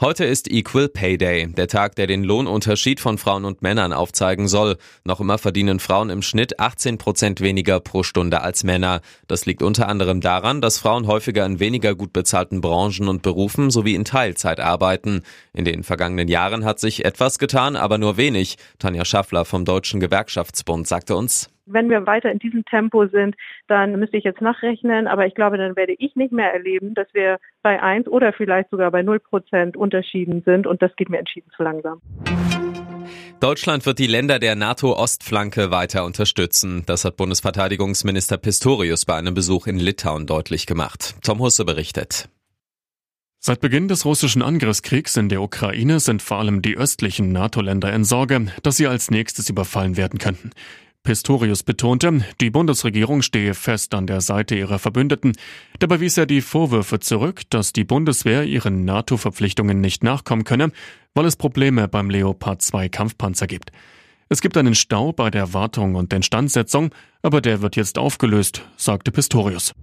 Heute ist Equal Pay Day, der Tag, der den Lohnunterschied von Frauen und Männern aufzeigen soll. Noch immer verdienen Frauen im Schnitt 18 Prozent weniger pro Stunde als Männer. Das liegt unter anderem daran, dass Frauen häufiger in weniger gut bezahlten Branchen und Berufen sowie in Teilzeit arbeiten. In den vergangenen Jahren hat sich etwas getan, aber nur wenig. Tanja Schaffler vom Deutschen Gewerkschaftsbund sagte uns, wenn wir weiter in diesem Tempo sind, dann müsste ich jetzt nachrechnen, aber ich glaube, dann werde ich nicht mehr erleben, dass wir bei eins oder vielleicht sogar bei null Prozent Unterschieden sind und das geht mir entschieden zu langsam. Deutschland wird die Länder der NATO-Ostflanke weiter unterstützen. Das hat Bundesverteidigungsminister Pistorius bei einem Besuch in Litauen deutlich gemacht. Tom Husse berichtet. Seit Beginn des russischen Angriffskriegs in der Ukraine sind vor allem die östlichen NATO-Länder in Sorge, dass sie als nächstes überfallen werden könnten. Pistorius betonte, die Bundesregierung stehe fest an der Seite ihrer Verbündeten. Dabei wies er die Vorwürfe zurück, dass die Bundeswehr ihren NATO-Verpflichtungen nicht nachkommen könne, weil es Probleme beim Leopard 2 Kampfpanzer gibt. Es gibt einen Stau bei der Wartung und Instandsetzung, aber der wird jetzt aufgelöst, sagte Pistorius.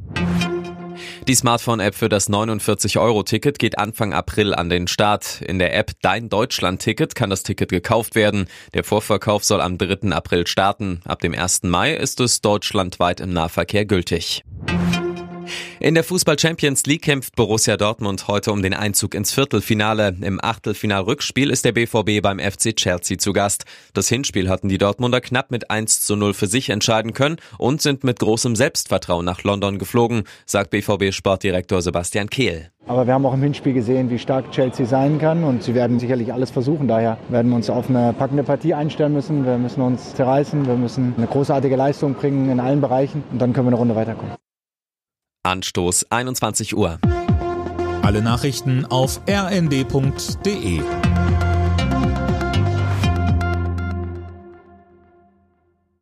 Die Smartphone-App für das 49-Euro-Ticket geht Anfang April an den Start. In der App Dein Deutschland-Ticket kann das Ticket gekauft werden. Der Vorverkauf soll am 3. April starten. Ab dem 1. Mai ist es deutschlandweit im Nahverkehr gültig. In der Fußball Champions League kämpft Borussia Dortmund heute um den Einzug ins Viertelfinale. Im Achtelfinal-Rückspiel ist der BVB beim FC Chelsea zu Gast. Das Hinspiel hatten die Dortmunder knapp mit 1 zu 0 für sich entscheiden können und sind mit großem Selbstvertrauen nach London geflogen, sagt BVB-Sportdirektor Sebastian Kehl. Aber wir haben auch im Hinspiel gesehen, wie stark Chelsea sein kann und sie werden sicherlich alles versuchen. Daher werden wir uns auf eine packende Partie einstellen müssen. Wir müssen uns zerreißen, wir müssen eine großartige Leistung bringen in allen Bereichen und dann können wir eine Runde weiterkommen. Anstoß 21 Uhr. Alle Nachrichten auf rnd.de